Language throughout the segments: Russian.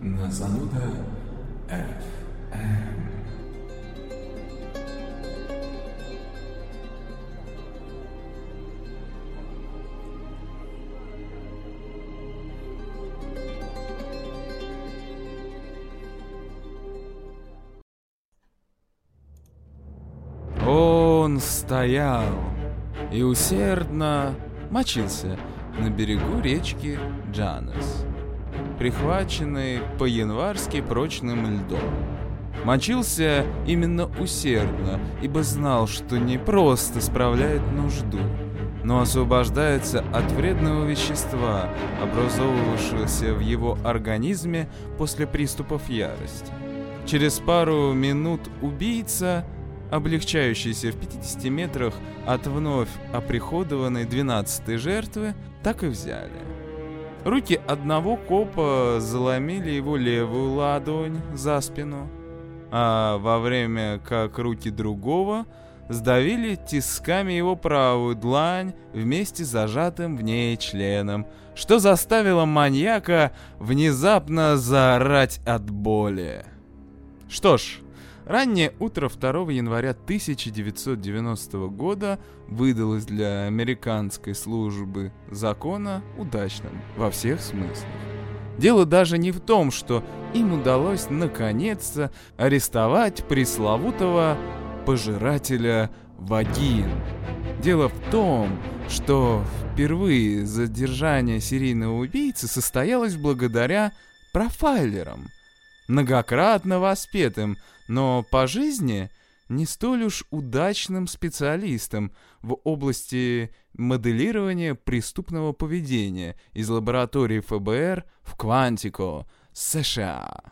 На зануда FM. Он стоял и усердно мочился на берегу речки Джанес, прихваченный по-январски прочным льдом. Мочился именно усердно, ибо знал, что не просто справляет нужду, но освобождается от вредного вещества, образовывавшегося в его организме после приступов ярости. Через пару минут убийца облегчающийся в 50 метрах от вновь оприходованной 12 жертвы, так и взяли. Руки одного копа заломили его левую ладонь за спину, а во время как руки другого сдавили тисками его правую длань вместе с зажатым в ней членом, что заставило маньяка внезапно заорать от боли. Что ж, Раннее утро 2 января 1990 года выдалось для американской службы закона удачным во всех смыслах. Дело даже не в том, что им удалось наконец-то арестовать пресловутого пожирателя вагин. Дело в том, что впервые задержание серийного убийцы состоялось благодаря профайлерам, многократно воспетым, но по жизни не столь уж удачным специалистом в области моделирования преступного поведения из лаборатории ФБР в Квантико, США.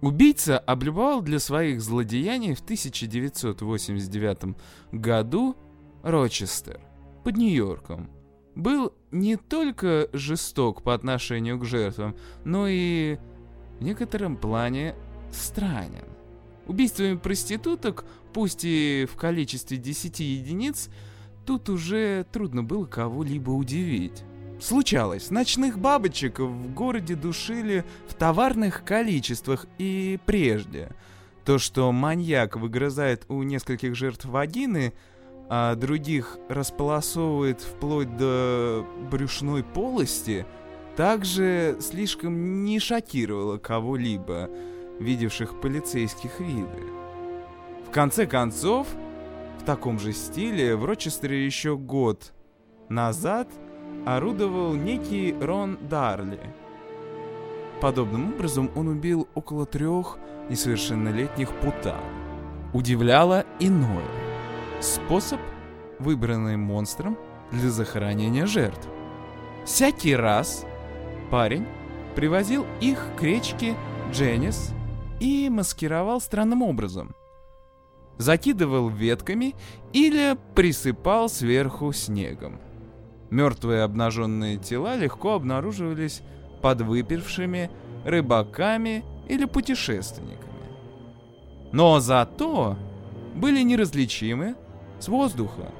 Убийца облюбовал для своих злодеяний в 1989 году Рочестер под Нью-Йорком. Был не только жесток по отношению к жертвам, но и в некотором плане странен. Убийствами проституток, пусть и в количестве 10 единиц, тут уже трудно было кого-либо удивить. Случалось, ночных бабочек в городе душили в товарных количествах и прежде. То, что маньяк выгрызает у нескольких жертв вагины, а других располосовывает вплоть до брюшной полости, также слишком не шокировало кого-либо видевших полицейских виды. В конце концов, в таком же стиле в Рочестере еще год назад орудовал некий Рон Дарли. Подобным образом он убил около трех несовершеннолетних путан. Удивляло иное. Способ, выбранный монстром для захоронения жертв. Всякий раз парень привозил их к речке Дженнис и маскировал странным образом. Закидывал ветками или присыпал сверху снегом. Мертвые обнаженные тела легко обнаруживались под выпившими рыбаками или путешественниками. Но зато были неразличимы с воздуха.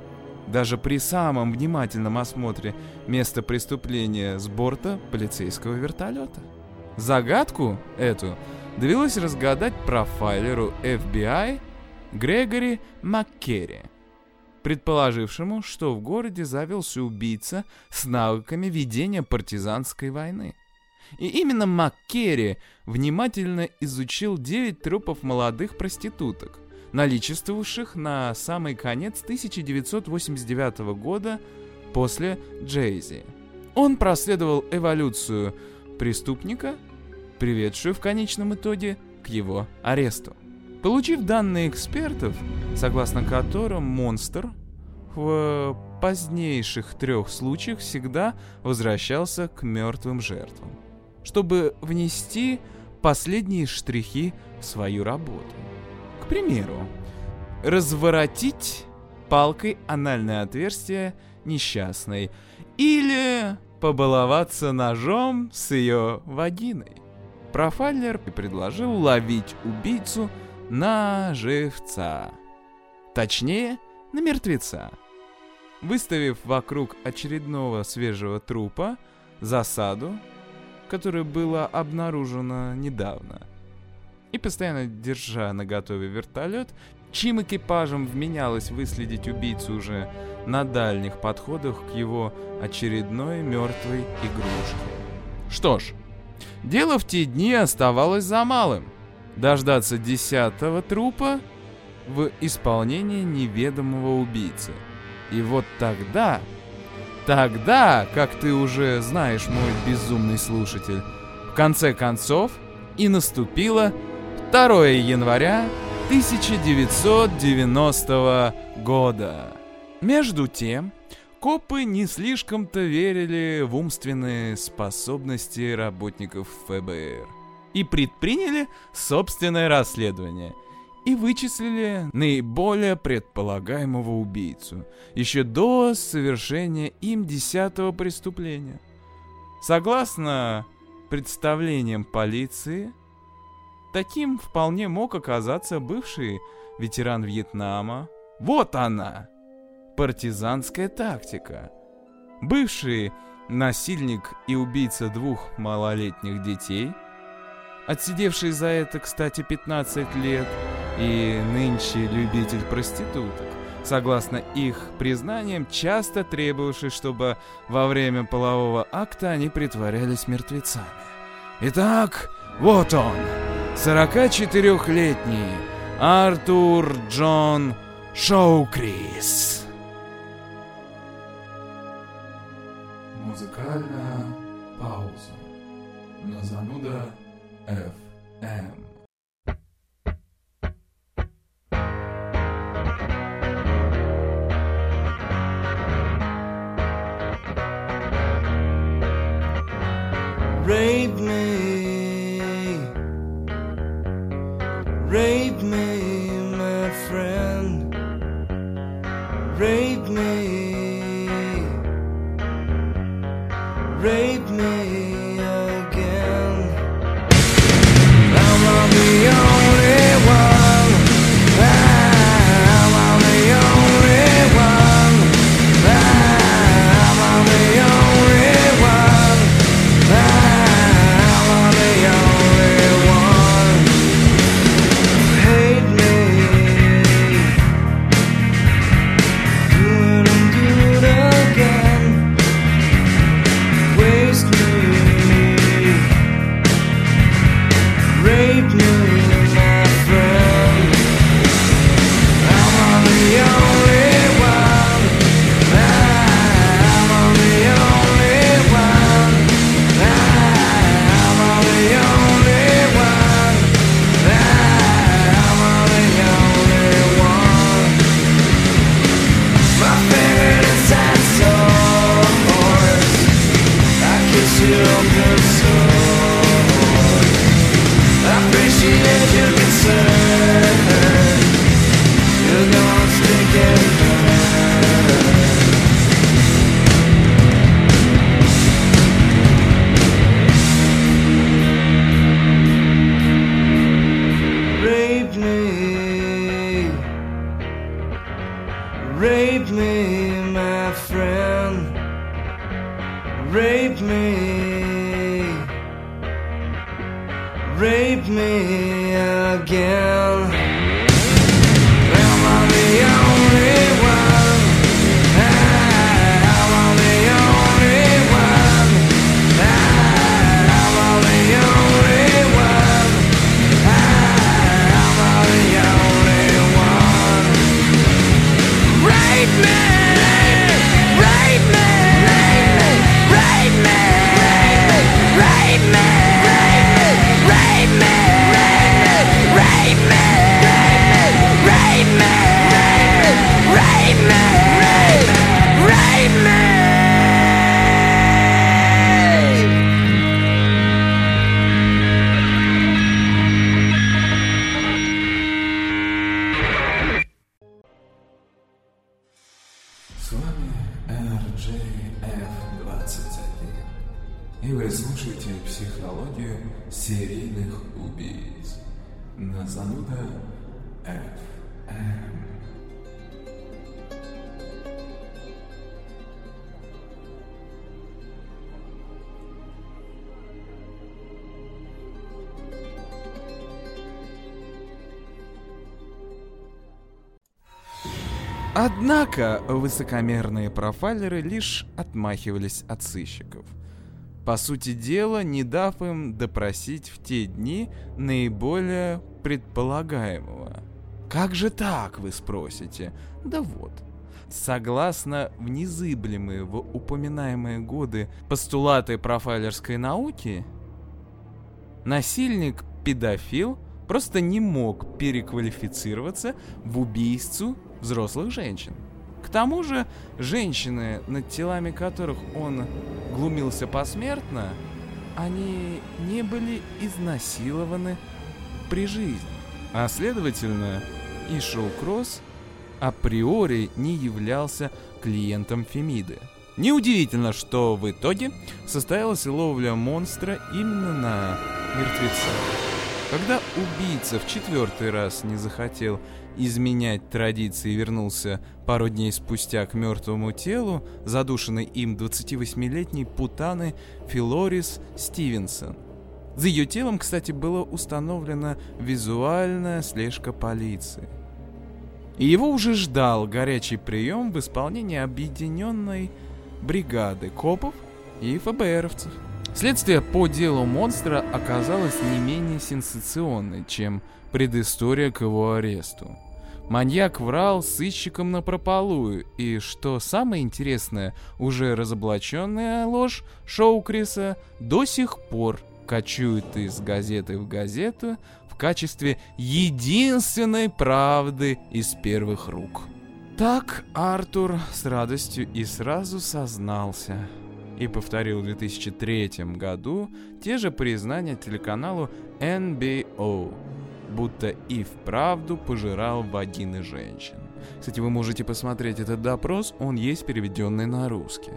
Даже при самом внимательном осмотре места преступления с борта полицейского вертолета. Загадку эту довелось разгадать профайлеру FBI Грегори Маккерри, предположившему, что в городе завелся убийца с навыками ведения партизанской войны. И именно Маккерри внимательно изучил 9 трупов молодых проституток, наличествовавших на самый конец 1989 года после Джейзи. Он проследовал эволюцию преступника приведшую в конечном итоге к его аресту. Получив данные экспертов, согласно которым монстр в позднейших трех случаях всегда возвращался к мертвым жертвам, чтобы внести последние штрихи в свою работу. Примеру, разворотить палкой анальное отверстие несчастной или побаловаться ножом с ее вагиной. Профайлер предложил ловить убийцу на живца. Точнее, на мертвеца. Выставив вокруг очередного свежего трупа засаду, которая была обнаружена недавно, и постоянно держа на готове вертолет, чьим экипажем вменялось выследить убийцу уже на дальних подходах к его очередной мертвой игрушке. Что ж, дело в те дни оставалось за малым. Дождаться десятого трупа в исполнении неведомого убийцы. И вот тогда, тогда, как ты уже знаешь, мой безумный слушатель, в конце концов и наступило 2 января 1990 года. Между тем, копы не слишком-то верили в умственные способности работников ФБР и предприняли собственное расследование и вычислили наиболее предполагаемого убийцу еще до совершения им десятого преступления. Согласно представлениям полиции, таким вполне мог оказаться бывший ветеран Вьетнама. Вот она! партизанская тактика. Бывший насильник и убийца двух малолетних детей, отсидевший за это, кстати, 15 лет, и нынче любитель проституток, согласно их признаниям, часто требовавший, чтобы во время полового акта они притворялись мертвецами. Итак, вот он, 44-летний Артур Джон Шоукрис. Музыкальная пауза. На зануда FM. Rape me, rape me, Однако высокомерные профайлеры лишь отмахивались от сыщиков. По сути дела, не дав им допросить в те дни наиболее предполагаемого. Как же так, вы спросите? Да вот. Согласно в незыблемые в упоминаемые годы постулаты профайлерской науки, насильник-педофил просто не мог переквалифицироваться в убийцу взрослых женщин. К тому же, женщины, над телами которых он глумился посмертно, они не были изнасилованы при жизни. А следовательно, и Шоу Кросс априори не являлся клиентом Фемиды. Неудивительно, что в итоге состоялась ловля монстра именно на мертвеца. Когда убийца в четвертый раз не захотел изменять традиции вернулся пару дней спустя к мертвому телу, задушенной им 28-летней путаны Филорис Стивенсон. За ее телом, кстати, была установлена визуальная слежка полиции. И его уже ждал горячий прием в исполнении объединенной бригады копов и ФБРовцев. Следствие по делу монстра оказалось не менее сенсационной, чем предыстория к его аресту. Маньяк врал сыщикам на прополую, и, что самое интересное, уже разоблаченная ложь Шоу Криса до сих пор кочует из газеты в газету в качестве единственной правды из первых рук. Так Артур с радостью и сразу сознался – и повторил в 2003 году те же признания телеканалу NBO, будто и вправду пожирал вагины женщин. Кстати, вы можете посмотреть этот допрос, он есть переведенный на русский.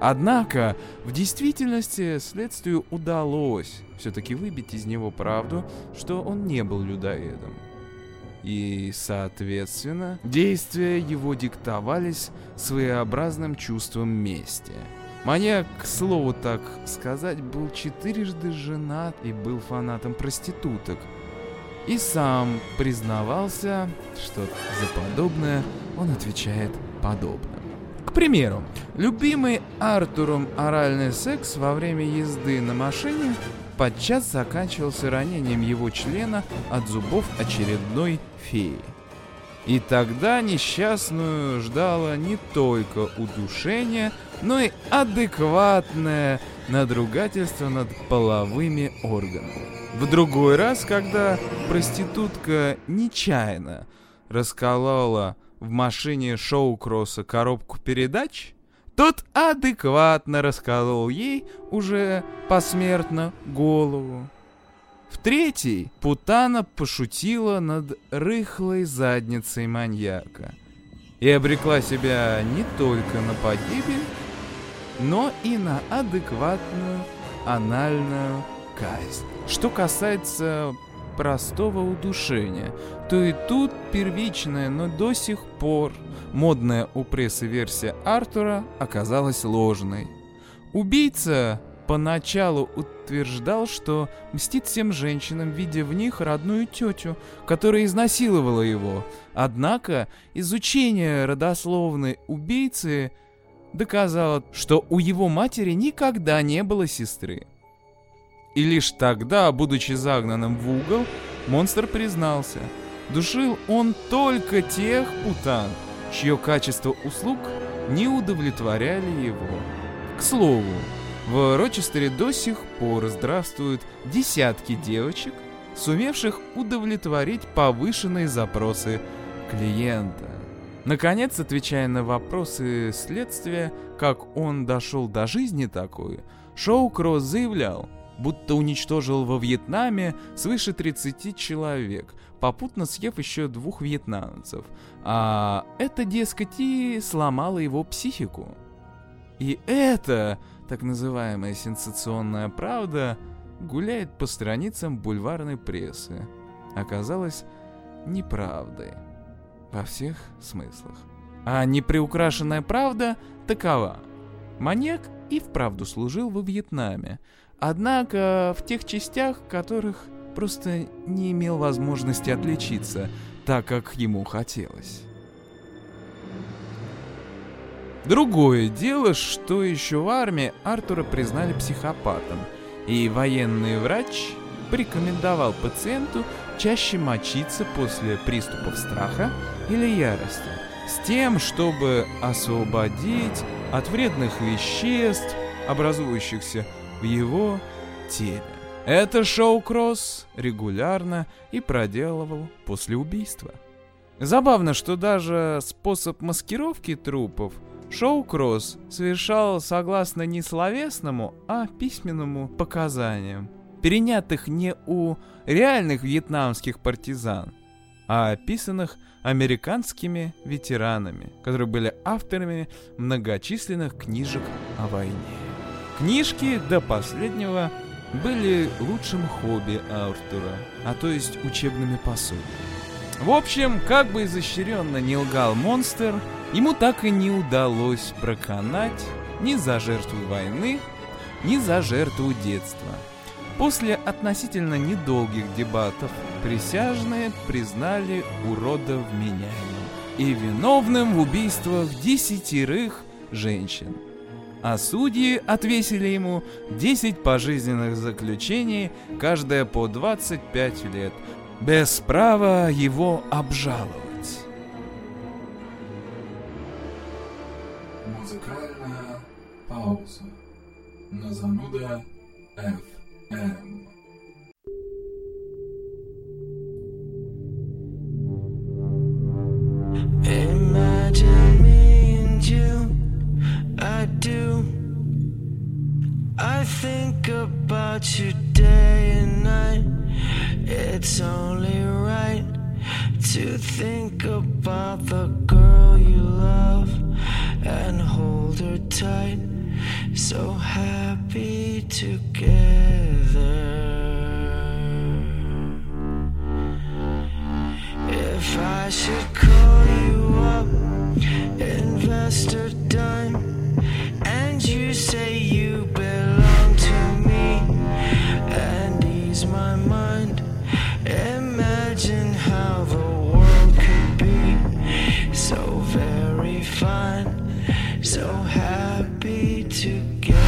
Однако, в действительности следствию удалось все-таки выбить из него правду, что он не был людоедом. И, соответственно, действия его диктовались своеобразным чувством мести – Маньяк, к слову так сказать, был четырежды женат и был фанатом проституток. И сам признавался, что за подобное он отвечает подобным. К примеру, любимый Артуром оральный секс во время езды на машине подчас заканчивался ранением его члена от зубов очередной феи. И тогда несчастную ждало не только удушение, но и адекватное надругательство над половыми органами. В другой раз, когда проститутка нечаянно расколола в машине шоу-кросса коробку передач, тот адекватно расколол ей уже посмертно голову. В третий Путана пошутила над рыхлой задницей маньяка и обрекла себя не только на погибель, но и на адекватную анальную казнь. Что касается простого удушения, то и тут первичная, но до сих пор модная у прессы версия Артура оказалась ложной. Убийца поначалу утверждал, что мстит всем женщинам, видя в них родную тетю, которая изнасиловала его. Однако изучение родословной убийцы доказало, что у его матери никогда не было сестры. И лишь тогда, будучи загнанным в угол, монстр признался. Душил он только тех путан, чье качество услуг не удовлетворяли его. К слову, в Рочестере до сих пор здравствуют десятки девочек, сумевших удовлетворить повышенные запросы клиента. Наконец, отвечая на вопросы следствия, как он дошел до жизни такой, Шоу Кросс заявлял, будто уничтожил во Вьетнаме свыше 30 человек, попутно съев еще двух вьетнамцев, а это, дескать, и сломало его психику. И это так называемая сенсационная правда гуляет по страницам бульварной прессы. Оказалось неправдой во всех смыслах. А неприукрашенная правда такова. Маньяк и вправду служил во Вьетнаме, однако в тех частях, которых просто не имел возможности отличиться, так как ему хотелось. Другое дело, что еще в армии Артура признали психопатом, и военный врач порекомендовал пациенту чаще мочиться после приступов страха или ярости, с тем, чтобы освободить от вредных веществ, образующихся в его теле. Это шоу Кросс регулярно и проделывал после убийства. Забавно, что даже способ маскировки трупов Шоу Кросс совершал согласно не словесному, а письменному показаниям, перенятых не у реальных вьетнамских партизан, а описанных американскими ветеранами, которые были авторами многочисленных книжек о войне. Книжки до последнего были лучшим хобби Артура, а то есть учебными пособиями. В общем, как бы изощренно не лгал монстр, ему так и не удалось проканать ни за жертву войны, ни за жертву детства. После относительно недолгих дебатов присяжные признали урода вменяемым и виновным в убийствах десятерых женщин. А судьи отвесили ему 10 пожизненных заключений, каждое по 25 лет, без права его обжаловать. Музыкальная пауза. На зануда FM. Imagine me and you, I do. I think about you day and night. It's only right to think about the girl you love and hold her tight. So happy together. If I should call you up, investor dime, and you say you belong to me, and ease my mind, imagine how the world could be so very fine, so happy together.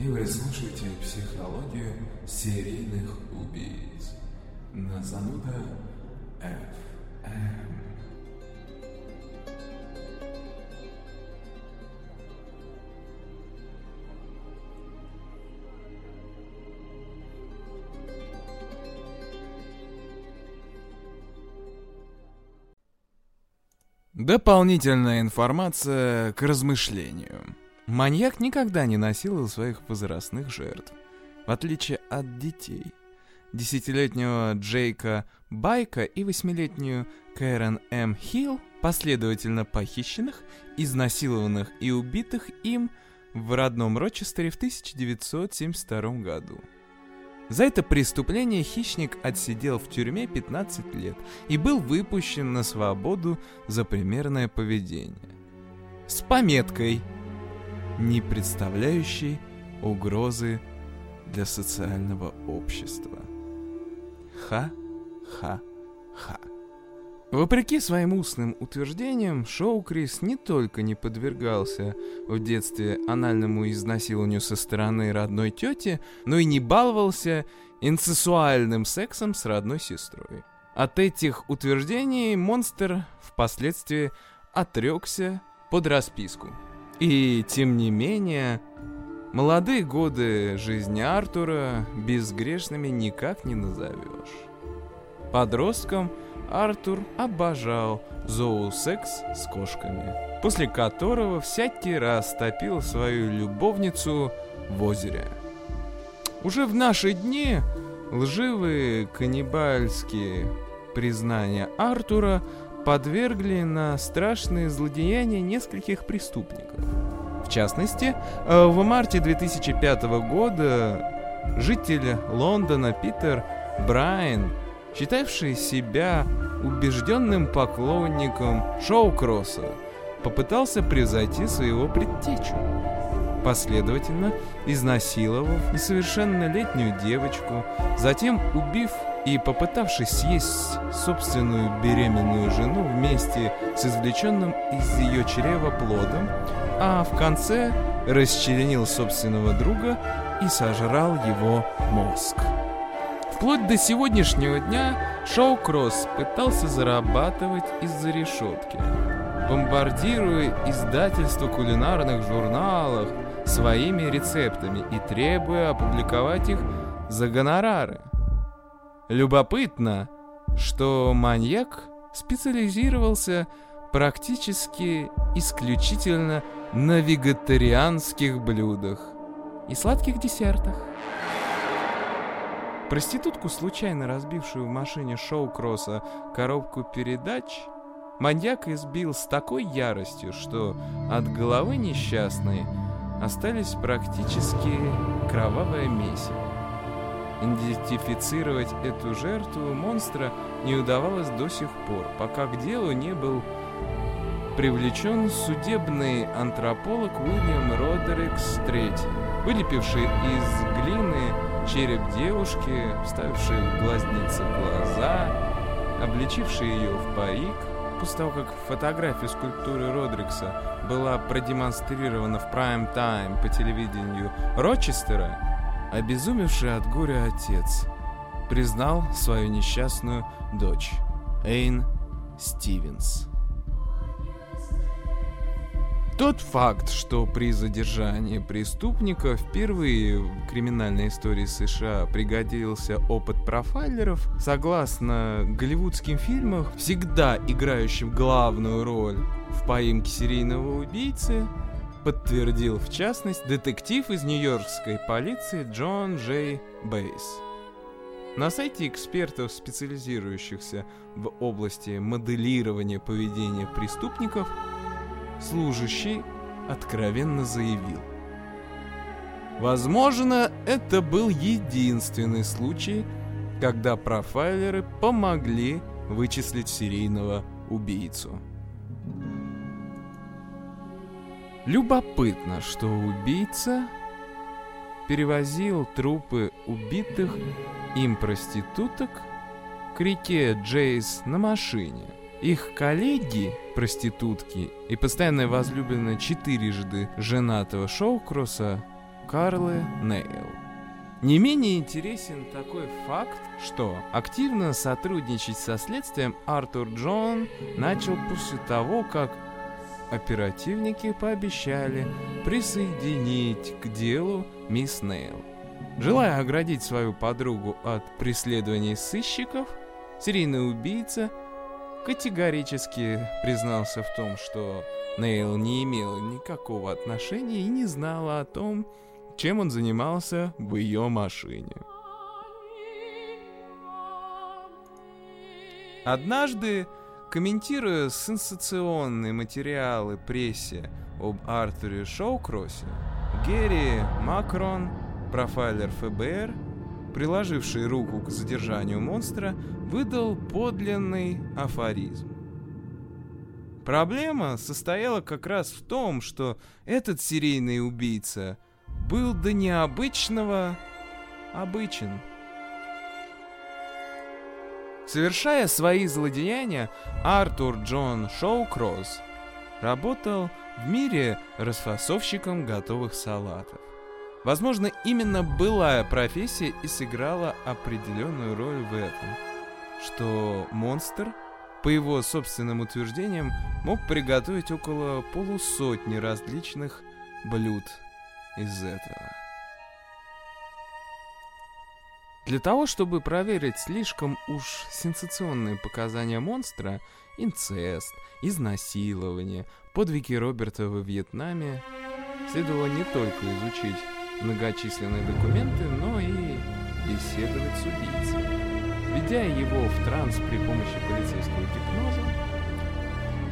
и вы слушаете психологию серийных убийц на зануда FM. Дополнительная информация к размышлению. Маньяк никогда не насиловал своих возрастных жертв, в отличие от детей. Десятилетнего Джейка Байка и восьмилетнюю Кэрен М. Хилл, последовательно похищенных, изнасилованных и убитых им в родном Рочестере в 1972 году. За это преступление хищник отсидел в тюрьме 15 лет и был выпущен на свободу за примерное поведение. С пометкой «Не представляющий угрозы для социального общества». Ха-ха-ха. Вопреки своим устным утверждениям, Шоу Крис не только не подвергался в детстве анальному изнасилованию со стороны родной тети, но и не баловался инцессуальным сексом с родной сестрой. От этих утверждений монстр впоследствии отрекся под расписку. И тем не менее, молодые годы жизни Артура безгрешными никак не назовешь. Подростком – Артур обожал зоосекс с кошками, после которого всякий раз топил свою любовницу в озере. Уже в наши дни лживые каннибальские признания Артура подвергли на страшные злодеяния нескольких преступников. В частности, э, в марте 2005 года житель Лондона Питер Брайан считавший себя убежденным поклонником шоу-кросса, попытался превзойти своего предтечу. Последовательно изнасиловав несовершеннолетнюю девочку, затем убив и попытавшись съесть собственную беременную жену вместе с извлеченным из ее чрева плодом, а в конце расчленил собственного друга и сожрал его мозг. Вплоть до сегодняшнего дня Шоу Кросс пытался зарабатывать из-за решетки, бомбардируя издательство кулинарных журналах своими рецептами и требуя опубликовать их за гонорары. Любопытно, что маньяк специализировался практически исключительно на вегетарианских блюдах и сладких десертах. Проститутку, случайно разбившую в машине шоу-кросса коробку передач, маньяк избил с такой яростью, что от головы несчастной остались практически кровавое месиво. Идентифицировать эту жертву монстра не удавалось до сих пор, пока к делу не был привлечен судебный антрополог Уильям Родерикс III, вылепивший из глины череп девушки, вставивший в глазницы глаза, обличивший ее в парик. После того, как фотография скульптуры Родрикса была продемонстрирована в прайм-тайм по телевидению Рочестера, обезумевший от горя отец признал свою несчастную дочь, Эйн Стивенс. Тот факт, что при задержании преступника впервые в криминальной истории США пригодился опыт профайлеров, согласно голливудским фильмам, всегда играющим главную роль в поимке серийного убийцы, подтвердил в частности детектив из нью-йоркской полиции Джон Джей Бейс. На сайте экспертов, специализирующихся в области моделирования поведения преступников, служащий откровенно заявил. Возможно, это был единственный случай, когда профайлеры помогли вычислить серийного убийцу. Любопытно, что убийца перевозил трупы убитых им проституток к реке Джейс на машине – их коллеги, проститутки и постоянная возлюбленная четырежды женатого Шоукросса Карлы Нейл. Не менее интересен такой факт, что активно сотрудничать со следствием Артур Джон начал после того, как оперативники пообещали присоединить к делу мисс Нейл. Желая оградить свою подругу от преследований сыщиков, серийный убийца категорически признался в том, что Нейл не имел никакого отношения и не знала о том, чем он занимался в ее машине. Однажды, комментируя сенсационные материалы прессе об Артуре Шоукроссе, Герри Макрон, профайлер ФБР, приложивший руку к задержанию монстра, выдал подлинный афоризм. Проблема состояла как раз в том, что этот серийный убийца был до необычного обычен. Совершая свои злодеяния, Артур Джон Шоукросс работал в мире расфасовщиком готовых салатов. Возможно, именно былая профессия и сыграла определенную роль в этом, что монстр, по его собственным утверждениям, мог приготовить около полусотни различных блюд из этого. Для того, чтобы проверить слишком уж сенсационные показания монстра, инцест, изнасилование, подвиги Роберта во Вьетнаме, следовало не только изучить многочисленные документы, но и беседовать с убийцей. Введя его в транс при помощи полицейского гипноза,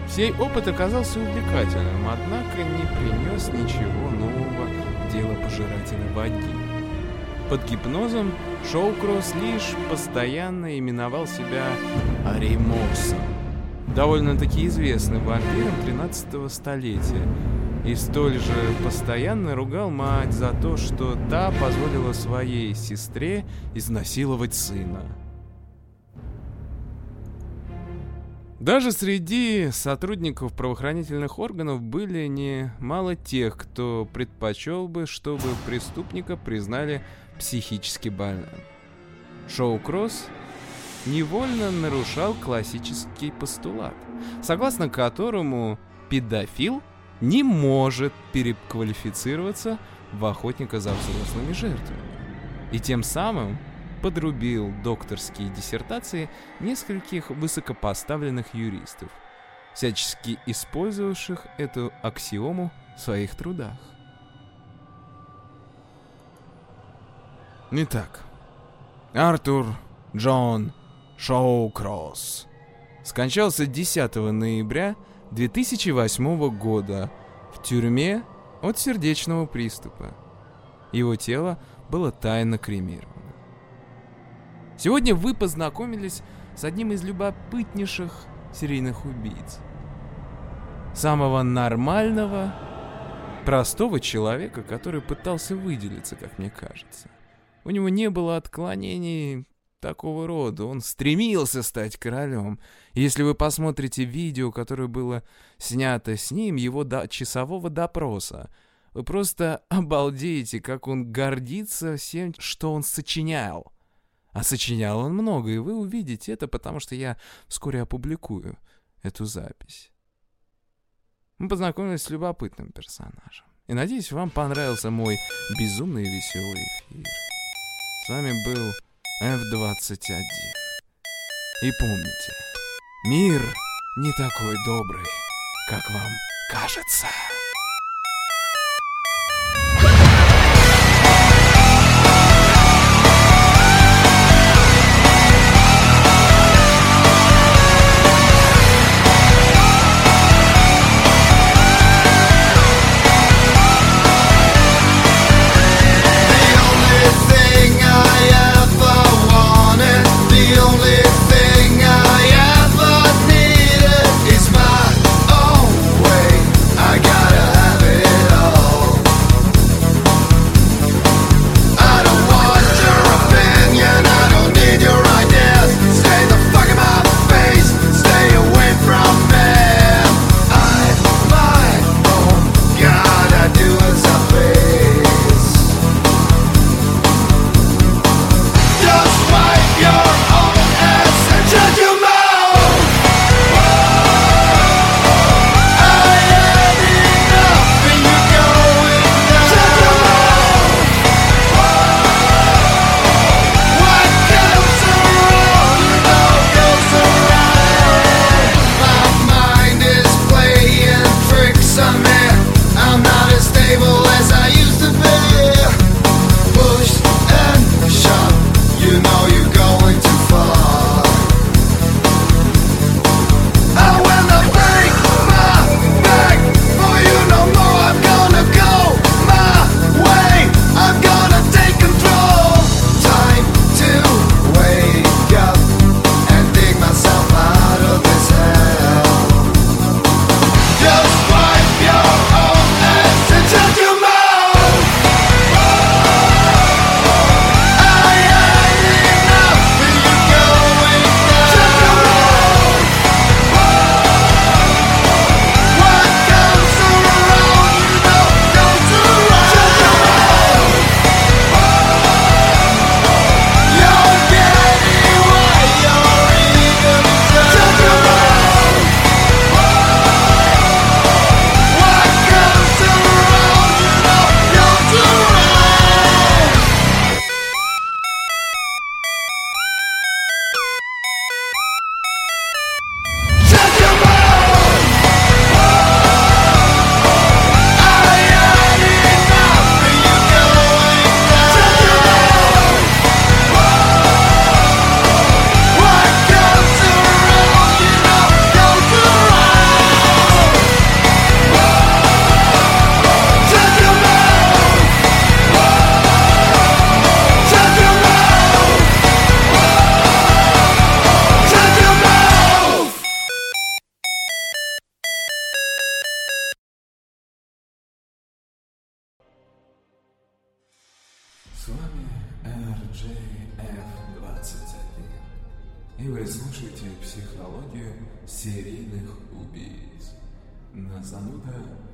сей опыт оказался увлекательным, однако не принес ничего нового в дело пожирателя вагин. Под гипнозом Шоукросс лишь постоянно именовал себя Аримоксом, довольно-таки известным вампиром 13 столетия, и столь же постоянно ругал мать за то, что та позволила своей сестре изнасиловать сына. Даже среди сотрудников правоохранительных органов были немало тех, кто предпочел бы, чтобы преступника признали психически больным. Шоу Кросс невольно нарушал классический постулат, согласно которому педофил не может переквалифицироваться в охотника за взрослыми жертвами. И тем самым подрубил докторские диссертации нескольких высокопоставленных юристов, всячески использовавших эту аксиому в своих трудах. Итак, Артур Джон Шоукросс скончался 10 ноября 2008 года в тюрьме от сердечного приступа. Его тело было тайно кремировано. Сегодня вы познакомились с одним из любопытнейших серийных убийц. Самого нормального, простого человека, который пытался выделиться, как мне кажется. У него не было отклонений такого рода. Он стремился стать королем. Если вы посмотрите видео, которое было снято с ним, его до часового допроса, вы просто обалдеете, как он гордится всем, что он сочинял. А сочинял он много, и вы увидите это, потому что я вскоре опубликую эту запись. Мы познакомились с любопытным персонажем. И надеюсь, вам понравился мой безумный веселый эфир. С вами был F-21. И помните, мир не такой добрый, как вам кажется. Психологию